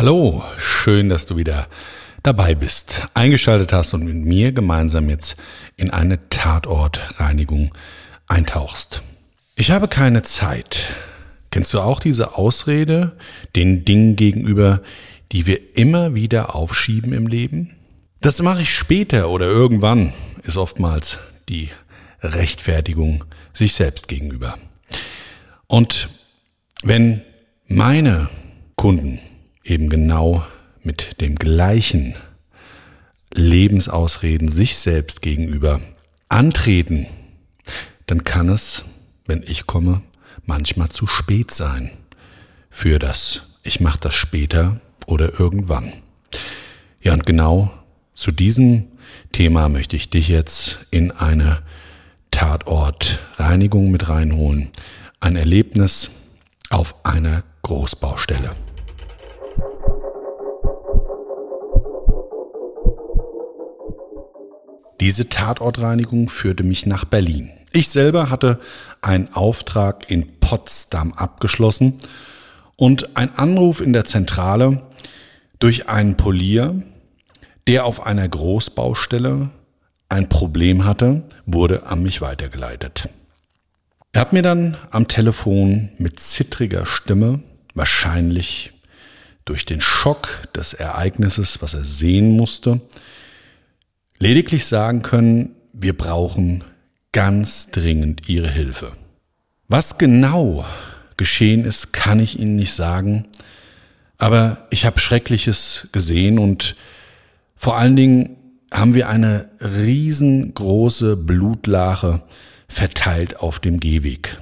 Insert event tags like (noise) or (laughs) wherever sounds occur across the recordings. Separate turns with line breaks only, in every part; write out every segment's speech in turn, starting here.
Hallo, schön, dass du wieder dabei bist, eingeschaltet hast und mit mir gemeinsam jetzt in eine Tatortreinigung eintauchst. Ich habe keine Zeit. Kennst du auch diese Ausrede den Dingen gegenüber, die wir immer wieder aufschieben im Leben? Das mache ich später oder irgendwann, ist oftmals die Rechtfertigung sich selbst gegenüber. Und wenn meine Kunden eben genau mit dem gleichen Lebensausreden sich selbst gegenüber antreten, dann kann es, wenn ich komme, manchmal zu spät sein für das ich mache das später oder irgendwann. Ja, und genau zu diesem Thema möchte ich dich jetzt in eine Tatortreinigung mit reinholen. Ein Erlebnis auf einer Großbaustelle. Diese Tatortreinigung führte mich nach Berlin. Ich selber hatte einen Auftrag in Potsdam abgeschlossen und ein Anruf in der Zentrale durch einen Polier, der auf einer Großbaustelle ein Problem hatte, wurde an mich weitergeleitet. Er hat mir dann am Telefon mit zittriger Stimme, wahrscheinlich durch den Schock des Ereignisses, was er sehen musste, lediglich sagen können, wir brauchen ganz dringend Ihre Hilfe. Was genau geschehen ist, kann ich Ihnen nicht sagen, aber ich habe Schreckliches gesehen und vor allen Dingen haben wir eine riesengroße Blutlache verteilt auf dem Gehweg.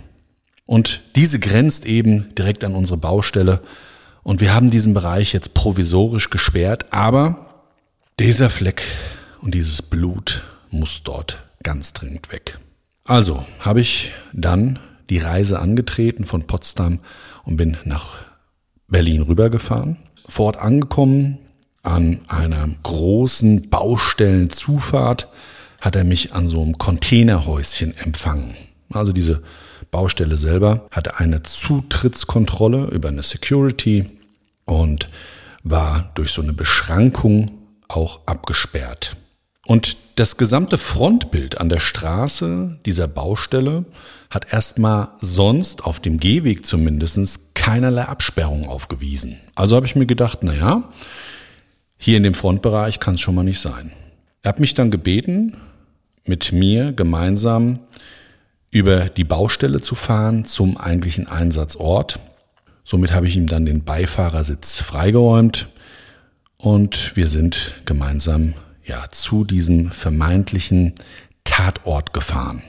Und diese grenzt eben direkt an unsere Baustelle und wir haben diesen Bereich jetzt provisorisch gesperrt, aber dieser Fleck und dieses Blut muss dort ganz dringend weg. Also habe ich dann die Reise angetreten von Potsdam und bin nach Berlin rübergefahren. Vor angekommen, an einer großen Baustellenzufahrt, hat er mich an so einem Containerhäuschen empfangen. Also diese Baustelle selber hatte eine Zutrittskontrolle über eine Security und war durch so eine Beschrankung auch abgesperrt. Und das gesamte Frontbild an der Straße dieser Baustelle hat erstmal sonst auf dem Gehweg zumindest keinerlei Absperrung aufgewiesen. Also habe ich mir gedacht, na ja, hier in dem Frontbereich kann es schon mal nicht sein. Er hat mich dann gebeten, mit mir gemeinsam über die Baustelle zu fahren zum eigentlichen Einsatzort. Somit habe ich ihm dann den Beifahrersitz freigeräumt und wir sind gemeinsam ja, zu diesem vermeintlichen Tatort gefahren.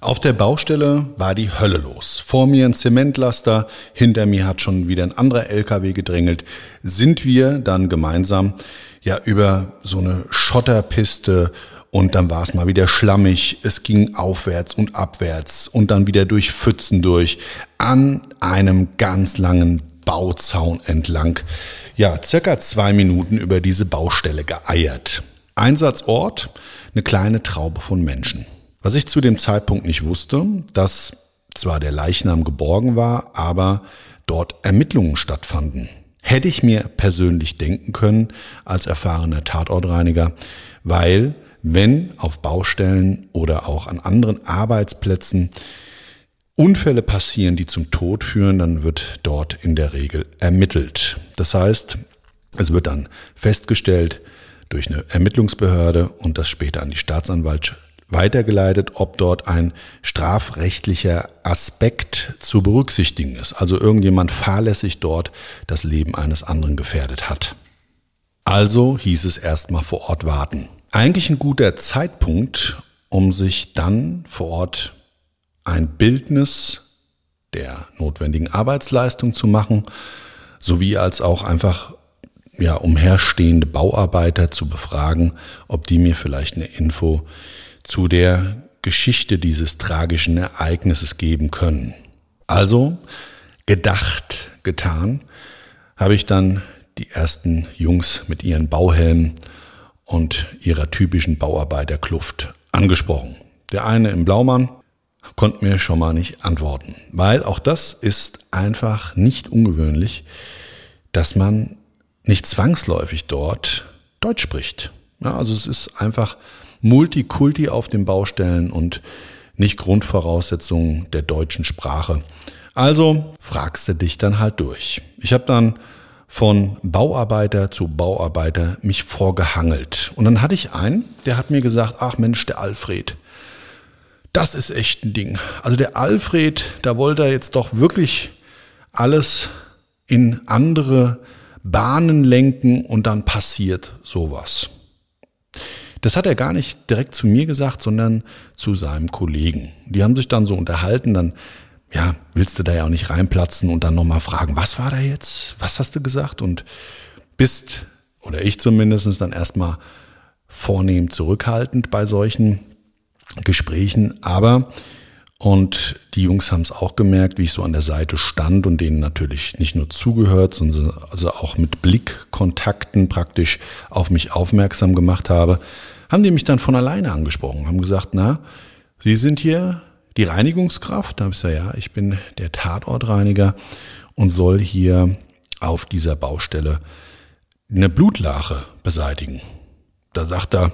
Auf der Baustelle war die Hölle los. Vor mir ein Zementlaster, hinter mir hat schon wieder ein anderer LKW gedrängelt. Sind wir dann gemeinsam ja über so eine Schotterpiste und dann war es mal wieder schlammig. Es ging aufwärts und abwärts und dann wieder durch Pfützen durch an einem ganz langen Bauzaun entlang ja, circa zwei Minuten über diese Baustelle geeiert. Einsatzort, eine kleine Traube von Menschen. Was ich zu dem Zeitpunkt nicht wusste, dass zwar der Leichnam geborgen war, aber dort Ermittlungen stattfanden. Hätte ich mir persönlich denken können als erfahrener Tatortreiniger, weil wenn auf Baustellen oder auch an anderen Arbeitsplätzen Unfälle passieren, die zum Tod führen, dann wird dort in der Regel ermittelt. Das heißt, es wird dann festgestellt durch eine Ermittlungsbehörde und das später an die Staatsanwaltschaft weitergeleitet, ob dort ein strafrechtlicher Aspekt zu berücksichtigen ist. Also irgendjemand fahrlässig dort das Leben eines anderen gefährdet hat. Also hieß es erstmal vor Ort warten. Eigentlich ein guter Zeitpunkt, um sich dann vor Ort ein Bildnis der notwendigen Arbeitsleistung zu machen, sowie als auch einfach ja, umherstehende Bauarbeiter zu befragen, ob die mir vielleicht eine Info zu der Geschichte dieses tragischen Ereignisses geben können. Also, gedacht, getan, habe ich dann die ersten Jungs mit ihren Bauhelmen und ihrer typischen Bauarbeiterkluft angesprochen. Der eine im Blaumann konnte mir schon mal nicht antworten, weil auch das ist einfach nicht ungewöhnlich, dass man nicht zwangsläufig dort Deutsch spricht. Ja, also es ist einfach Multikulti auf den Baustellen und nicht Grundvoraussetzungen der deutschen Sprache. Also fragst du dich dann halt durch. Ich habe dann von Bauarbeiter zu Bauarbeiter mich vorgehangelt. Und dann hatte ich einen, der hat mir gesagt, ach Mensch, der Alfred, das ist echt ein Ding. Also der Alfred, da wollte er jetzt doch wirklich alles in andere Bahnen lenken und dann passiert sowas. Das hat er gar nicht direkt zu mir gesagt, sondern zu seinem Kollegen. Die haben sich dann so unterhalten, dann, ja, willst du da ja auch nicht reinplatzen und dann nochmal fragen, was war da jetzt? Was hast du gesagt? Und bist, oder ich zumindest, dann erstmal vornehm zurückhaltend bei solchen Gesprächen. Aber und die Jungs haben es auch gemerkt, wie ich so an der Seite stand und denen natürlich nicht nur zugehört, sondern also auch mit Blickkontakten praktisch auf mich aufmerksam gemacht habe, haben die mich dann von alleine angesprochen, haben gesagt, na, Sie sind hier die Reinigungskraft? Da habe ich gesagt, ja, ich bin der Tatortreiniger und soll hier auf dieser Baustelle eine Blutlache beseitigen. Da sagt er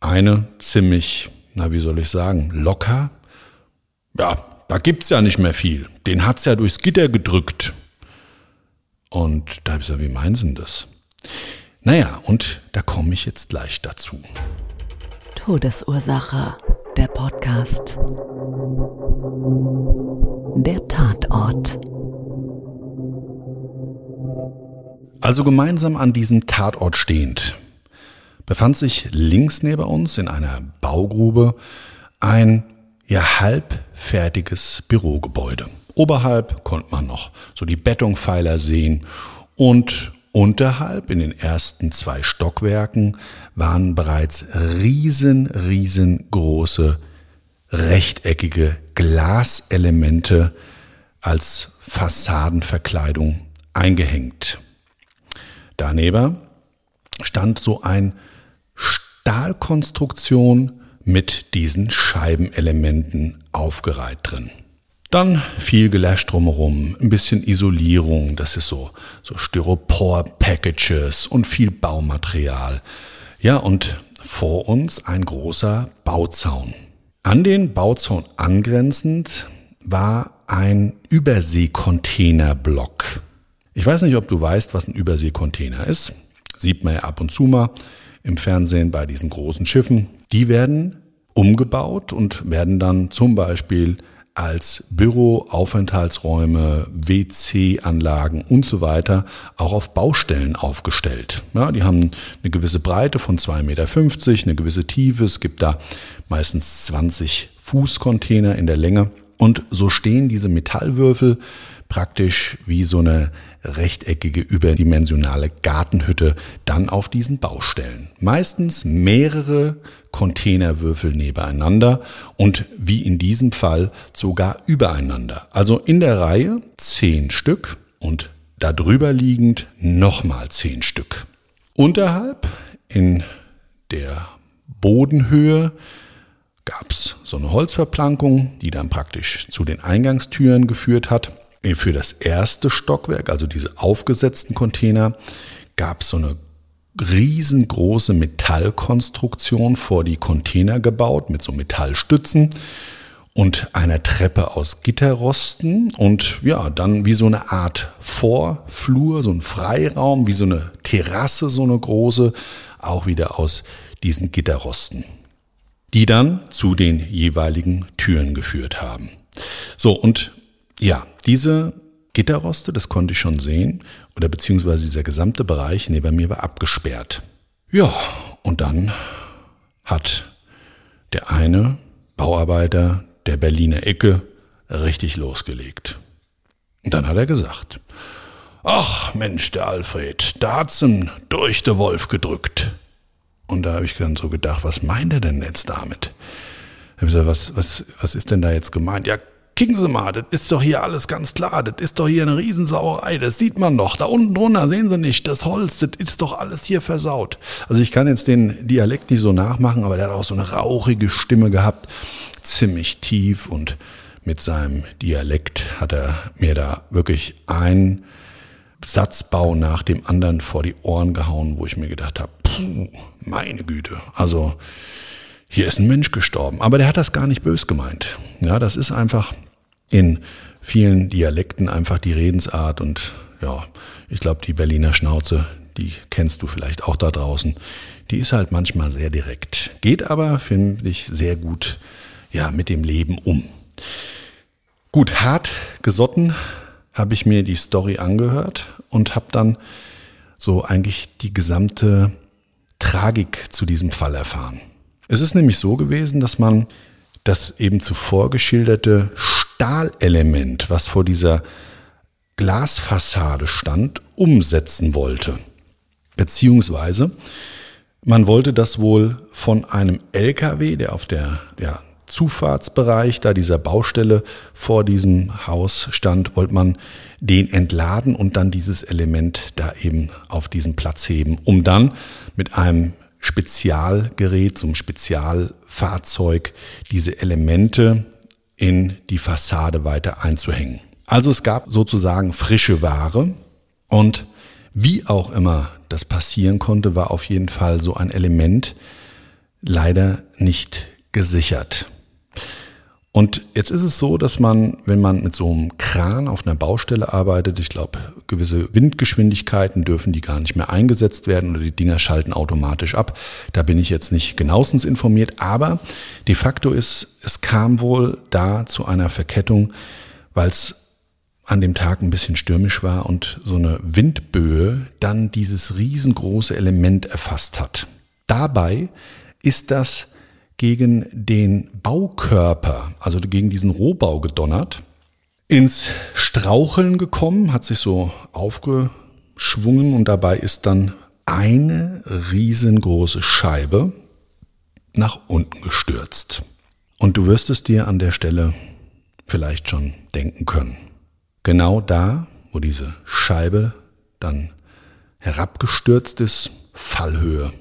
eine ziemlich, na wie soll ich sagen, locker, ja, da gibt's ja nicht mehr viel. Den hat's ja durchs Gitter gedrückt. Und da habe ich gesagt, wie meinen Sie denn das? Naja, und da komme ich jetzt gleich dazu.
Todesursache, der Podcast. Der Tatort.
Also gemeinsam an diesem Tatort stehend befand sich links neben uns in einer Baugrube ein ja halbfertiges Bürogebäude. Oberhalb konnte man noch so die Betonpfeiler sehen und unterhalb in den ersten zwei Stockwerken waren bereits riesen, riesengroße rechteckige Glaselemente als Fassadenverkleidung eingehängt. Daneben stand so ein Stahlkonstruktion mit diesen Scheibenelementen aufgereiht drin. Dann viel Gelash drumherum, ein bisschen Isolierung, das ist so, so Styropor-Packages und viel Baumaterial. Ja, und vor uns ein großer Bauzaun. An den Bauzaun angrenzend war ein Überseekontainerblock. Ich weiß nicht, ob du weißt, was ein Überseekontainer ist. Sieht man ja ab und zu mal im Fernsehen bei diesen großen Schiffen. Die werden umgebaut und werden dann zum Beispiel als Büro, Aufenthaltsräume, WC-Anlagen und so weiter auch auf Baustellen aufgestellt. Ja, die haben eine gewisse Breite von 2,50 Meter, eine gewisse Tiefe. Es gibt da meistens 20 Fußcontainer in der Länge. Und so stehen diese Metallwürfel praktisch wie so eine rechteckige überdimensionale Gartenhütte dann auf diesen Baustellen. Meistens mehrere Containerwürfel nebeneinander und wie in diesem Fall sogar übereinander. Also in der Reihe zehn Stück und darüber liegend nochmal zehn Stück. Unterhalb in der Bodenhöhe gab es so eine Holzverplankung, die dann praktisch zu den Eingangstüren geführt hat. Für das erste Stockwerk, also diese aufgesetzten Container, gab es so eine riesengroße Metallkonstruktion vor die Container gebaut mit so Metallstützen und einer Treppe aus Gitterrosten und ja, dann wie so eine Art Vorflur, so ein Freiraum, wie so eine Terrasse, so eine große, auch wieder aus diesen Gitterrosten, die dann zu den jeweiligen Türen geführt haben. So, und ja, diese Gitterroste, das konnte ich schon sehen, oder beziehungsweise dieser gesamte Bereich neben mir war abgesperrt. Ja, und dann hat der eine Bauarbeiter der Berliner Ecke richtig losgelegt. Und dann hat er gesagt, ach Mensch, der Alfred, da hat's ihn durch den Wolf gedrückt. Und da habe ich dann so gedacht, was meint er denn jetzt damit? Ich gesagt, was, was, was ist denn da jetzt gemeint? Ja, kicken Sie mal, das ist doch hier alles ganz klar, das ist doch hier eine Riesensauerei, das sieht man doch. Da unten drunter sehen Sie nicht, das Holz, das ist doch alles hier versaut. Also ich kann jetzt den Dialekt nicht so nachmachen, aber der hat auch so eine rauchige Stimme gehabt ziemlich tief und mit seinem Dialekt hat er mir da wirklich einen Satzbau nach dem anderen vor die Ohren gehauen, wo ich mir gedacht habe, puh, meine Güte, also hier ist ein Mensch gestorben. Aber der hat das gar nicht bös gemeint. Ja, das ist einfach in vielen Dialekten einfach die Redensart und ja, ich glaube, die Berliner Schnauze, die kennst du vielleicht auch da draußen. Die ist halt manchmal sehr direkt. Geht aber, finde ich, sehr gut ja, mit dem Leben um. Gut, hart gesotten habe ich mir die Story angehört und habe dann so eigentlich die gesamte Tragik zu diesem Fall erfahren. Es ist nämlich so gewesen, dass man das eben zuvor geschilderte Stahlelement, was vor dieser Glasfassade stand, umsetzen wollte. Beziehungsweise man wollte das wohl von einem LKW, der auf der ja, Zufahrtsbereich, da dieser Baustelle vor diesem Haus stand, wollte man den entladen und dann dieses Element da eben auf diesen Platz heben, um dann mit einem Spezialgerät, so einem Spezialfahrzeug, diese Elemente in die Fassade weiter einzuhängen. Also es gab sozusagen frische Ware und wie auch immer das passieren konnte, war auf jeden Fall so ein Element leider nicht gesichert. Und jetzt ist es so, dass man, wenn man mit so einem Kran auf einer Baustelle arbeitet, ich glaube, gewisse Windgeschwindigkeiten dürfen die gar nicht mehr eingesetzt werden oder die Dinger schalten automatisch ab. Da bin ich jetzt nicht genauestens informiert, aber de facto ist, es kam wohl da zu einer Verkettung, weil es an dem Tag ein bisschen stürmisch war und so eine Windböe dann dieses riesengroße Element erfasst hat. Dabei ist das gegen den Baukörper, also gegen diesen Rohbau gedonnert, ins Straucheln gekommen, hat sich so aufgeschwungen und dabei ist dann eine riesengroße Scheibe nach unten gestürzt. Und du wirst es dir an der Stelle vielleicht schon denken können. Genau da, wo diese Scheibe dann herabgestürzt ist, Fallhöhe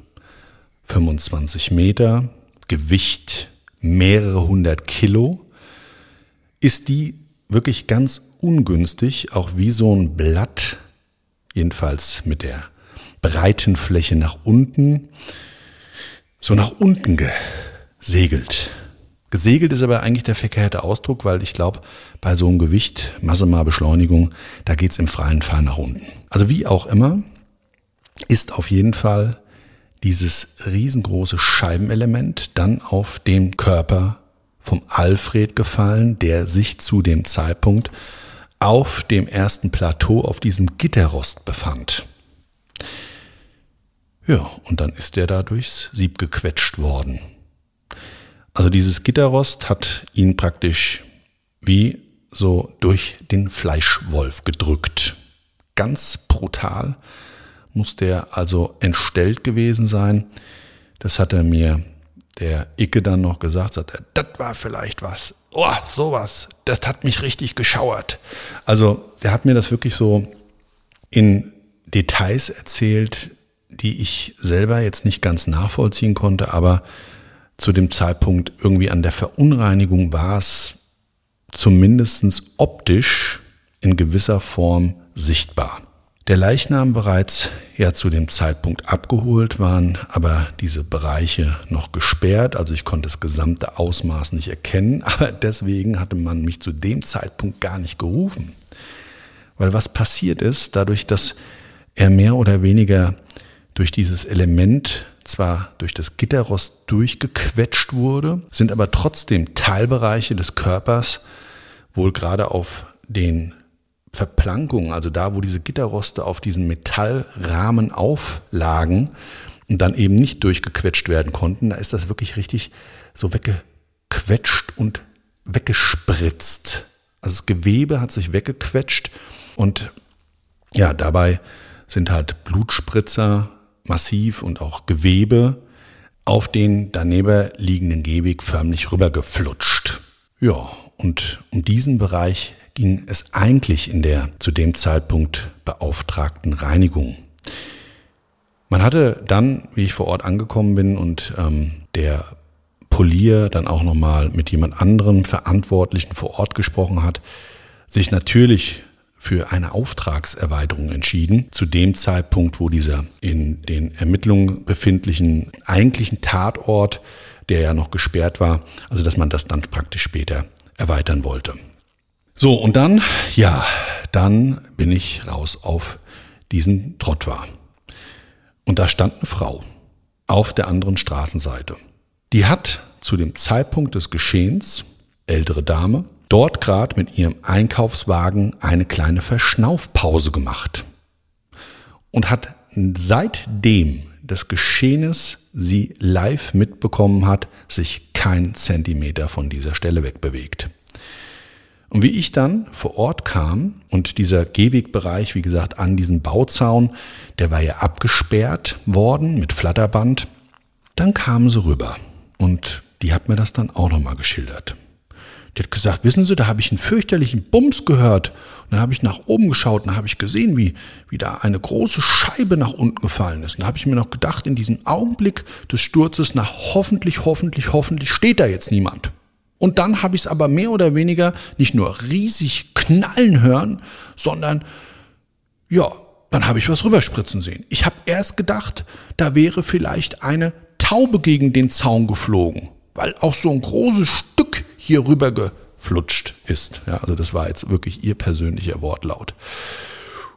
25 Meter, Gewicht mehrere hundert Kilo, ist die wirklich ganz ungünstig, auch wie so ein Blatt, jedenfalls mit der breiten Fläche nach unten, so nach unten gesegelt. Gesegelt ist aber eigentlich der verkehrte Ausdruck, weil ich glaube, bei so einem Gewicht, Masse mal Beschleunigung, da geht's im freien Fall nach unten. Also wie auch immer, ist auf jeden Fall dieses riesengroße Scheibenelement dann auf den Körper vom Alfred gefallen, der sich zu dem Zeitpunkt auf dem ersten Plateau auf diesem Gitterrost befand. Ja, und dann ist er da durchs Sieb gequetscht worden. Also dieses Gitterrost hat ihn praktisch wie so durch den Fleischwolf gedrückt. Ganz brutal muss der also entstellt gewesen sein. Das hat er mir der Icke dann noch gesagt, sagt er, das war vielleicht was. Oh, sowas, das hat mich richtig geschauert. Also der hat mir das wirklich so in Details erzählt, die ich selber jetzt nicht ganz nachvollziehen konnte, aber zu dem Zeitpunkt irgendwie an der Verunreinigung war es zumindest optisch in gewisser Form sichtbar. Der Leichnam bereits ja zu dem Zeitpunkt abgeholt waren, aber diese Bereiche noch gesperrt, also ich konnte das gesamte Ausmaß nicht erkennen, (laughs) aber deswegen hatte man mich zu dem Zeitpunkt gar nicht gerufen. Weil was passiert ist, dadurch, dass er mehr oder weniger durch dieses Element zwar durch das Gitterrost durchgequetscht wurde, sind aber trotzdem Teilbereiche des Körpers wohl gerade auf den Verplankungen, also da, wo diese Gitterroste auf diesen Metallrahmen auflagen und dann eben nicht durchgequetscht werden konnten, da ist das wirklich richtig so weggequetscht und weggespritzt. Also das Gewebe hat sich weggequetscht und ja, dabei sind halt Blutspritzer massiv und auch Gewebe auf den daneben liegenden Gehweg förmlich rübergeflutscht. Ja, und um diesen Bereich ging es eigentlich in der zu dem Zeitpunkt beauftragten Reinigung. Man hatte dann, wie ich vor Ort angekommen bin und ähm, der Polier dann auch nochmal mit jemand anderem Verantwortlichen vor Ort gesprochen hat, sich natürlich für eine Auftragserweiterung entschieden, zu dem Zeitpunkt, wo dieser in den Ermittlungen befindlichen eigentlichen Tatort, der ja noch gesperrt war, also dass man das dann praktisch später erweitern wollte. So, und dann, ja, dann bin ich raus auf diesen Trottwar. Und da stand eine Frau auf der anderen Straßenseite. Die hat zu dem Zeitpunkt des Geschehens, ältere Dame, dort gerade mit ihrem Einkaufswagen eine kleine Verschnaufpause gemacht und hat seitdem des Geschehenes sie live mitbekommen hat, sich kein Zentimeter von dieser Stelle wegbewegt. Und wie ich dann vor Ort kam und dieser Gehwegbereich, wie gesagt, an diesen Bauzaun, der war ja abgesperrt worden mit Flatterband, dann kamen sie rüber und die hat mir das dann auch nochmal geschildert. Die hat gesagt, wissen Sie, da habe ich einen fürchterlichen Bums gehört. Und dann habe ich nach oben geschaut und habe ich gesehen, wie, wie da eine große Scheibe nach unten gefallen ist. Und da habe ich mir noch gedacht, in diesem Augenblick des Sturzes, na hoffentlich, hoffentlich, hoffentlich steht da jetzt niemand. Und dann habe ich es aber mehr oder weniger nicht nur riesig knallen hören, sondern ja, dann habe ich was rüberspritzen sehen. Ich habe erst gedacht, da wäre vielleicht eine Taube gegen den Zaun geflogen, weil auch so ein großes Stück hier rüber geflutscht ist. Ja, also das war jetzt wirklich ihr persönlicher Wortlaut.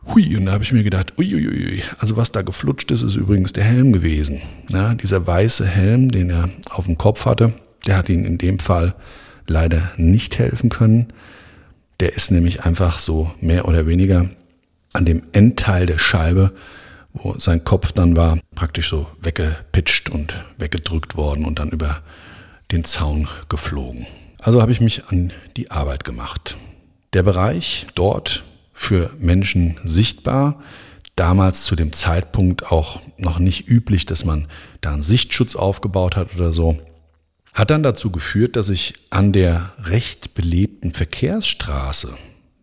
Hui, und da habe ich mir gedacht, uiuiui, also was da geflutscht ist, ist übrigens der Helm gewesen. Ja, dieser weiße Helm, den er auf dem Kopf hatte, der hat ihnen in dem Fall leider nicht helfen können. Der ist nämlich einfach so mehr oder weniger an dem Endteil der Scheibe, wo sein Kopf dann war, praktisch so weggepitcht und weggedrückt worden und dann über den Zaun geflogen. Also habe ich mich an die Arbeit gemacht. Der Bereich dort für Menschen sichtbar, damals zu dem Zeitpunkt auch noch nicht üblich, dass man da einen Sichtschutz aufgebaut hat oder so hat dann dazu geführt, dass sich an der recht belebten Verkehrsstraße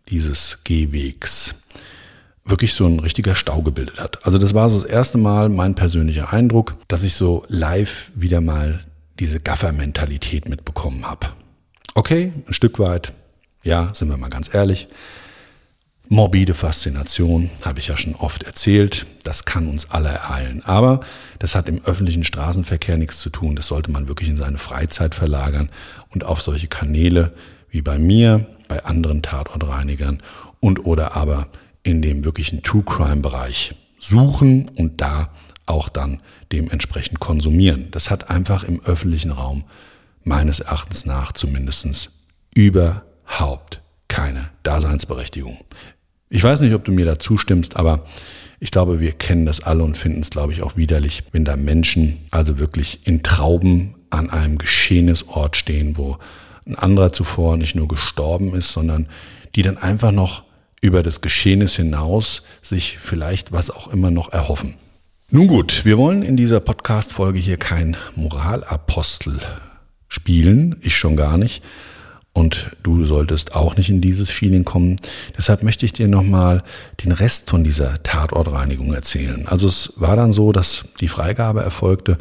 dieses Gehwegs wirklich so ein richtiger Stau gebildet hat. Also das war so das erste Mal mein persönlicher Eindruck, dass ich so live wieder mal diese Gaffer-Mentalität mitbekommen habe. Okay, ein Stück weit, ja, sind wir mal ganz ehrlich, Morbide Faszination, habe ich ja schon oft erzählt, das kann uns alle ereilen. Aber das hat im öffentlichen Straßenverkehr nichts zu tun. Das sollte man wirklich in seine Freizeit verlagern und auf solche Kanäle wie bei mir, bei anderen Tatortreinigern und oder aber in dem wirklichen True Crime Bereich suchen und da auch dann dementsprechend konsumieren. Das hat einfach im öffentlichen Raum meines Erachtens nach zumindest überhaupt keine Daseinsberechtigung. Ich weiß nicht, ob du mir da zustimmst, aber ich glaube, wir kennen das alle und finden es, glaube ich, auch widerlich, wenn da Menschen also wirklich in Trauben an einem Geschehnisort stehen, wo ein anderer zuvor nicht nur gestorben ist, sondern die dann einfach noch über das Geschehnis hinaus sich vielleicht was auch immer noch erhoffen. Nun gut, wir wollen in dieser Podcast-Folge hier kein Moralapostel spielen, ich schon gar nicht, und du solltest auch nicht in dieses Feeling kommen. Deshalb möchte ich dir nochmal den Rest von dieser Tatortreinigung erzählen. Also es war dann so, dass die Freigabe erfolgte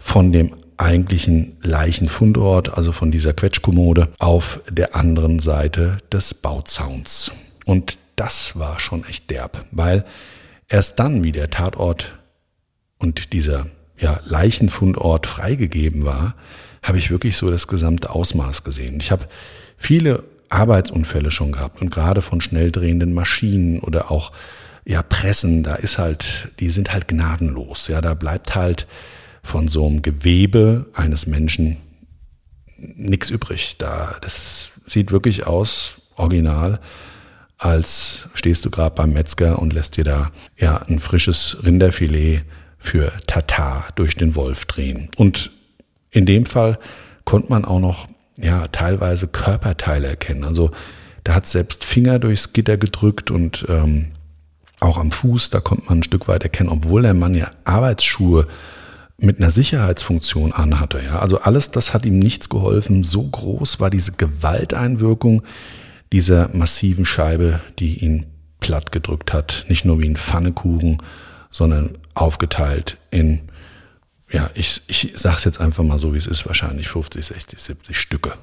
von dem eigentlichen Leichenfundort, also von dieser Quetschkommode, auf der anderen Seite des Bauzauns. Und das war schon echt derb, weil erst dann, wie der Tatort und dieser ja, Leichenfundort freigegeben war, habe ich wirklich so das gesamte Ausmaß gesehen. Ich habe viele Arbeitsunfälle schon gehabt und gerade von schnell drehenden Maschinen oder auch ja Pressen, da ist halt, die sind halt gnadenlos. Ja, da bleibt halt von so einem Gewebe eines Menschen nichts übrig. Da das sieht wirklich aus original als stehst du gerade beim Metzger und lässt dir da ja ein frisches Rinderfilet für Tatar durch den Wolf drehen. Und in dem Fall konnte man auch noch ja teilweise Körperteile erkennen. Also da hat selbst Finger durchs Gitter gedrückt und ähm, auch am Fuß, da konnte man ein Stück weit erkennen, obwohl der Mann ja Arbeitsschuhe mit einer Sicherheitsfunktion anhatte. Ja, also alles, das hat ihm nichts geholfen. So groß war diese Gewalteinwirkung dieser massiven Scheibe, die ihn platt gedrückt hat. Nicht nur wie ein Pfannekuchen, sondern aufgeteilt in, ja, ich, ich sag's jetzt einfach mal so, wie es ist, wahrscheinlich 50, 60, 70 Stücke.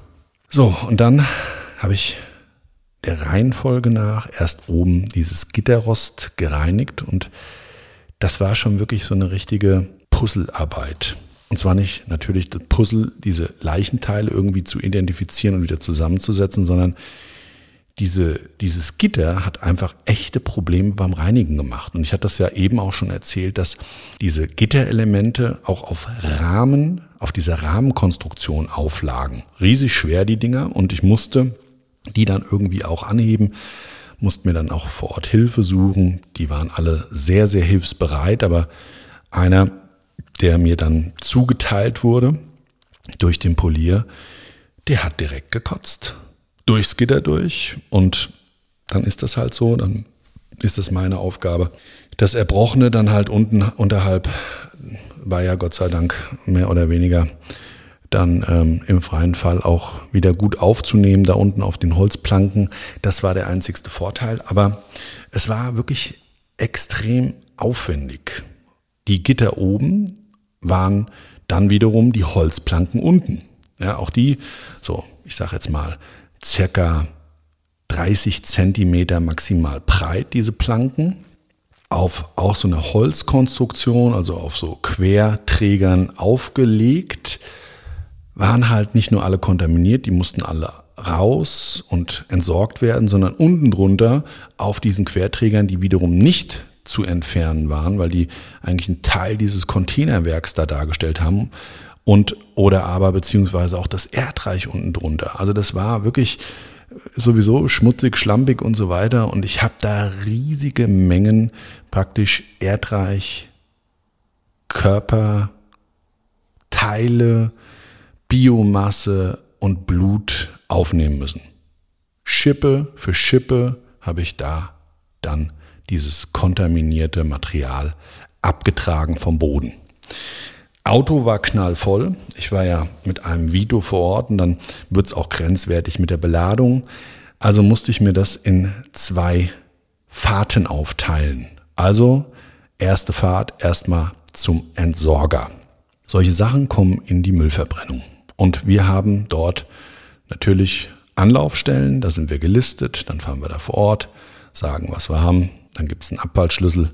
So, und dann habe ich der Reihenfolge nach erst oben dieses Gitterrost gereinigt und das war schon wirklich so eine richtige Puzzlearbeit. Und zwar nicht natürlich das Puzzle, diese Leichenteile irgendwie zu identifizieren und wieder zusammenzusetzen, sondern diese, dieses Gitter hat einfach echte Probleme beim Reinigen gemacht. Und ich hatte das ja eben auch schon erzählt, dass diese Gitterelemente auch auf Rahmen, auf dieser Rahmenkonstruktion auflagen. Riesig schwer die Dinger und ich musste die dann irgendwie auch anheben, musste mir dann auch vor Ort Hilfe suchen. Die waren alle sehr, sehr hilfsbereit, aber einer, der mir dann zugeteilt wurde durch den Polier, der hat direkt gekotzt durchs Gitter durch und dann ist das halt so, dann ist das meine Aufgabe. Das Erbrochene dann halt unten unterhalb war ja Gott sei Dank mehr oder weniger dann ähm, im freien Fall auch wieder gut aufzunehmen, da unten auf den Holzplanken. Das war der einzigste Vorteil. Aber es war wirklich extrem aufwendig. Die Gitter oben waren dann wiederum die Holzplanken unten. Ja, auch die, so, ich sag jetzt mal, circa 30 Zentimeter maximal breit, diese Planken, auf auch so eine Holzkonstruktion, also auf so Querträgern aufgelegt, waren halt nicht nur alle kontaminiert, die mussten alle raus und entsorgt werden, sondern unten drunter auf diesen Querträgern, die wiederum nicht zu entfernen waren, weil die eigentlich einen Teil dieses Containerwerks da dargestellt haben und oder aber beziehungsweise auch das Erdreich unten drunter. Also das war wirklich sowieso schmutzig, schlampig und so weiter und ich habe da riesige Mengen praktisch Erdreich, Körper, Teile, Biomasse und Blut aufnehmen müssen. Schippe für Schippe habe ich da dann dieses kontaminierte Material abgetragen vom Boden. Auto war knallvoll. Ich war ja mit einem Vito vor Ort und dann wird es auch grenzwertig mit der Beladung. Also musste ich mir das in zwei Fahrten aufteilen. Also erste Fahrt erstmal zum Entsorger. Solche Sachen kommen in die Müllverbrennung. Und wir haben dort natürlich Anlaufstellen, da sind wir gelistet, dann fahren wir da vor Ort, sagen, was wir haben, dann gibt es einen Abfallschlüssel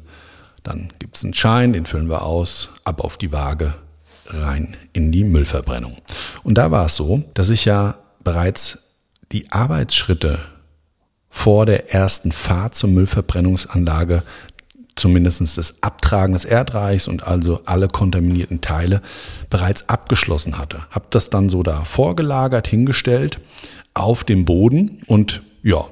dann gibt es einen Schein, den füllen wir aus, ab auf die Waage, rein in die Müllverbrennung. Und da war es so, dass ich ja bereits die Arbeitsschritte vor der ersten Fahrt zur Müllverbrennungsanlage zumindest das Abtragen des Erdreichs und also alle kontaminierten Teile bereits abgeschlossen hatte. Hab das dann so da vorgelagert, hingestellt auf dem Boden und ja,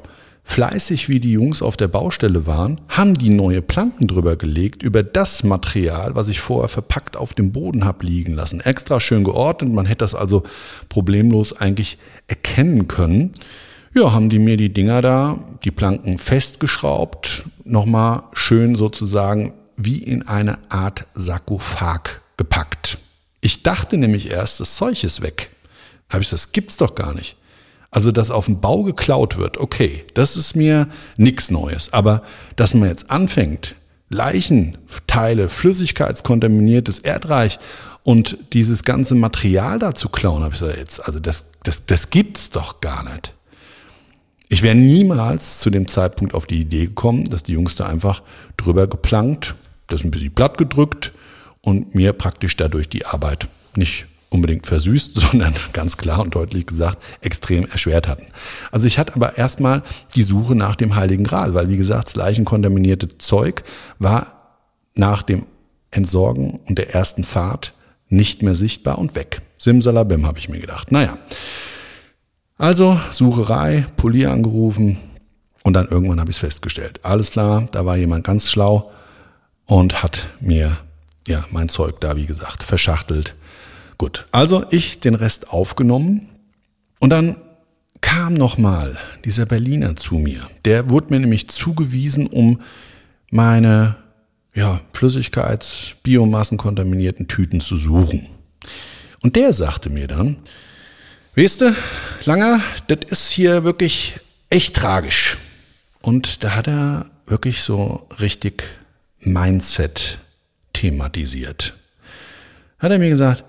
fleißig wie die Jungs auf der Baustelle waren, haben die neue Planken drüber gelegt, über das Material, was ich vorher verpackt auf dem Boden habe liegen lassen. Extra schön geordnet, man hätte das also problemlos eigentlich erkennen können. Ja, haben die mir die Dinger da, die Planken festgeschraubt, nochmal schön sozusagen wie in eine Art Sarkophag gepackt. Ich dachte nämlich erst, das Zeug ist weg. Habe ich, das gibt's doch gar nicht. Also, dass auf dem Bau geklaut wird, okay, das ist mir nichts Neues. Aber dass man jetzt anfängt, Leichenteile, flüssigkeitskontaminiertes Erdreich und dieses ganze Material da zu klauen, habe ich gesagt, jetzt, also das, das, das gibt's doch gar nicht. Ich wäre niemals zu dem Zeitpunkt auf die Idee gekommen, dass die Jungs da einfach drüber geplankt, das ein bisschen platt gedrückt und mir praktisch dadurch die Arbeit nicht unbedingt versüßt, (laughs) sondern ganz klar und deutlich gesagt extrem erschwert hatten. Also ich hatte aber erstmal die Suche nach dem Heiligen Gral, weil wie gesagt, das leichenkontaminierte Zeug war nach dem Entsorgen und der ersten Fahrt nicht mehr sichtbar und weg. Simsalabim, habe ich mir gedacht. Naja, also Sucherei, Polier angerufen und dann irgendwann habe ich es festgestellt. Alles klar, da war jemand ganz schlau und hat mir ja mein Zeug da, wie gesagt, verschachtelt. Gut, also ich den Rest aufgenommen und dann kam nochmal dieser Berliner zu mir. Der wurde mir nämlich zugewiesen, um meine ja, Flüssigkeits-, biomassenkontaminierten Tüten zu suchen. Und der sagte mir dann, weißt du, Langer, das ist hier wirklich echt tragisch. Und da hat er wirklich so richtig Mindset thematisiert. Hat er mir gesagt,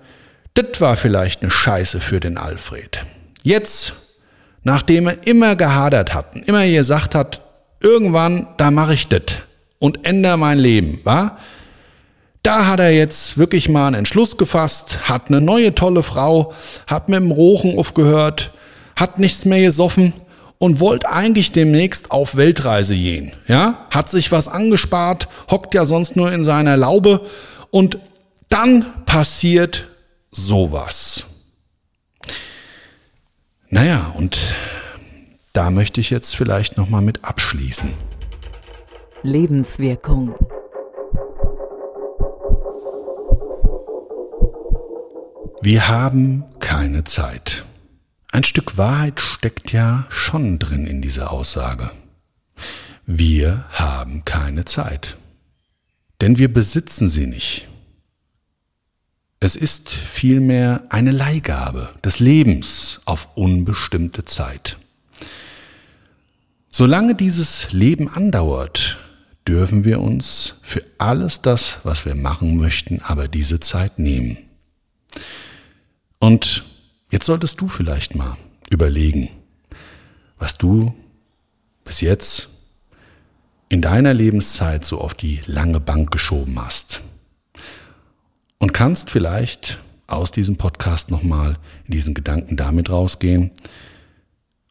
das war vielleicht eine Scheiße für den Alfred. Jetzt, nachdem er immer gehadert hat, immer gesagt hat, irgendwann, da mache ich das und ändere mein Leben, wa? Da hat er jetzt wirklich mal einen Entschluss gefasst, hat eine neue tolle Frau, hat mit dem Rochen aufgehört, hat nichts mehr gesoffen und wollte eigentlich demnächst auf Weltreise gehen. Ja, hat sich was angespart, hockt ja sonst nur in seiner Laube und dann passiert sowas. Naja, und da möchte ich jetzt vielleicht nochmal mit abschließen.
Lebenswirkung.
Wir haben keine Zeit. Ein Stück Wahrheit steckt ja schon drin in dieser Aussage. Wir haben keine Zeit. Denn wir besitzen sie nicht. Es ist vielmehr eine Leihgabe des Lebens auf unbestimmte Zeit. Solange dieses Leben andauert, dürfen wir uns für alles das, was wir machen möchten, aber diese Zeit nehmen. Und jetzt solltest du vielleicht mal überlegen, was du bis jetzt in deiner Lebenszeit so auf die lange Bank geschoben hast. Und kannst vielleicht aus diesem Podcast nochmal in diesen Gedanken damit rausgehen,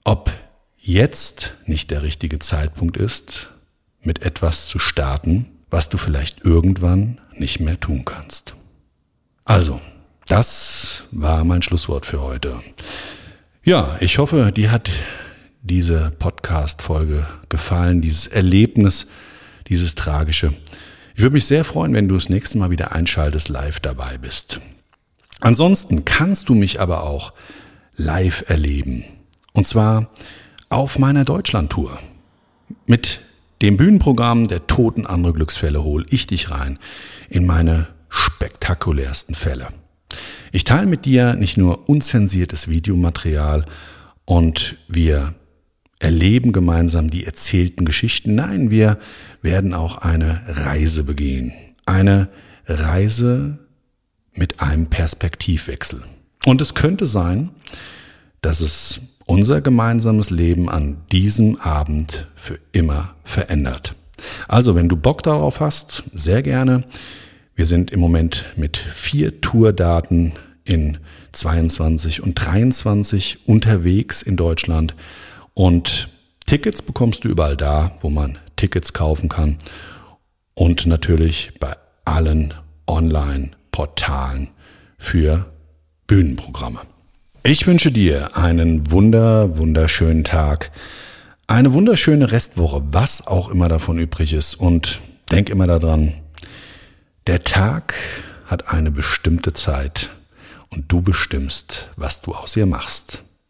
ob jetzt nicht der richtige Zeitpunkt ist, mit etwas zu starten, was du vielleicht irgendwann nicht mehr tun kannst. Also, das war mein Schlusswort für heute. Ja, ich hoffe, dir hat diese Podcast-Folge gefallen, dieses Erlebnis, dieses Tragische. Ich würde mich sehr freuen, wenn du das nächste Mal wieder einschaltest, live dabei bist. Ansonsten kannst du mich aber auch live erleben. Und zwar auf meiner Deutschland-Tour. Mit dem Bühnenprogramm der Toten andere Glücksfälle hol ich dich rein in meine spektakulärsten Fälle. Ich teile mit dir nicht nur unzensiertes Videomaterial und wir erleben gemeinsam die erzählten Geschichten. Nein, wir werden auch eine Reise begehen. Eine Reise mit einem Perspektivwechsel. Und es könnte sein, dass es unser gemeinsames Leben an diesem Abend für immer verändert. Also, wenn du Bock darauf hast, sehr gerne. Wir sind im Moment mit vier Tourdaten in 22 und 23 unterwegs in Deutschland und Tickets bekommst du überall da, wo man Tickets kaufen kann und natürlich bei allen Online-Portalen für Bühnenprogramme. Ich wünsche dir einen wunder, wunderschönen Tag, eine wunderschöne Restwoche, was auch immer davon übrig ist. Und denk immer daran, der Tag hat eine bestimmte Zeit und du bestimmst, was du aus ihr machst.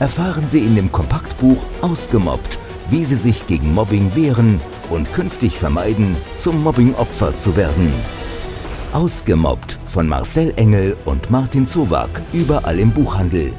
Erfahren Sie in dem Kompaktbuch Ausgemobbt, wie Sie sich gegen Mobbing wehren und künftig vermeiden, zum Mobbingopfer zu werden. Ausgemobbt von Marcel Engel und Martin Zowak, überall im Buchhandel.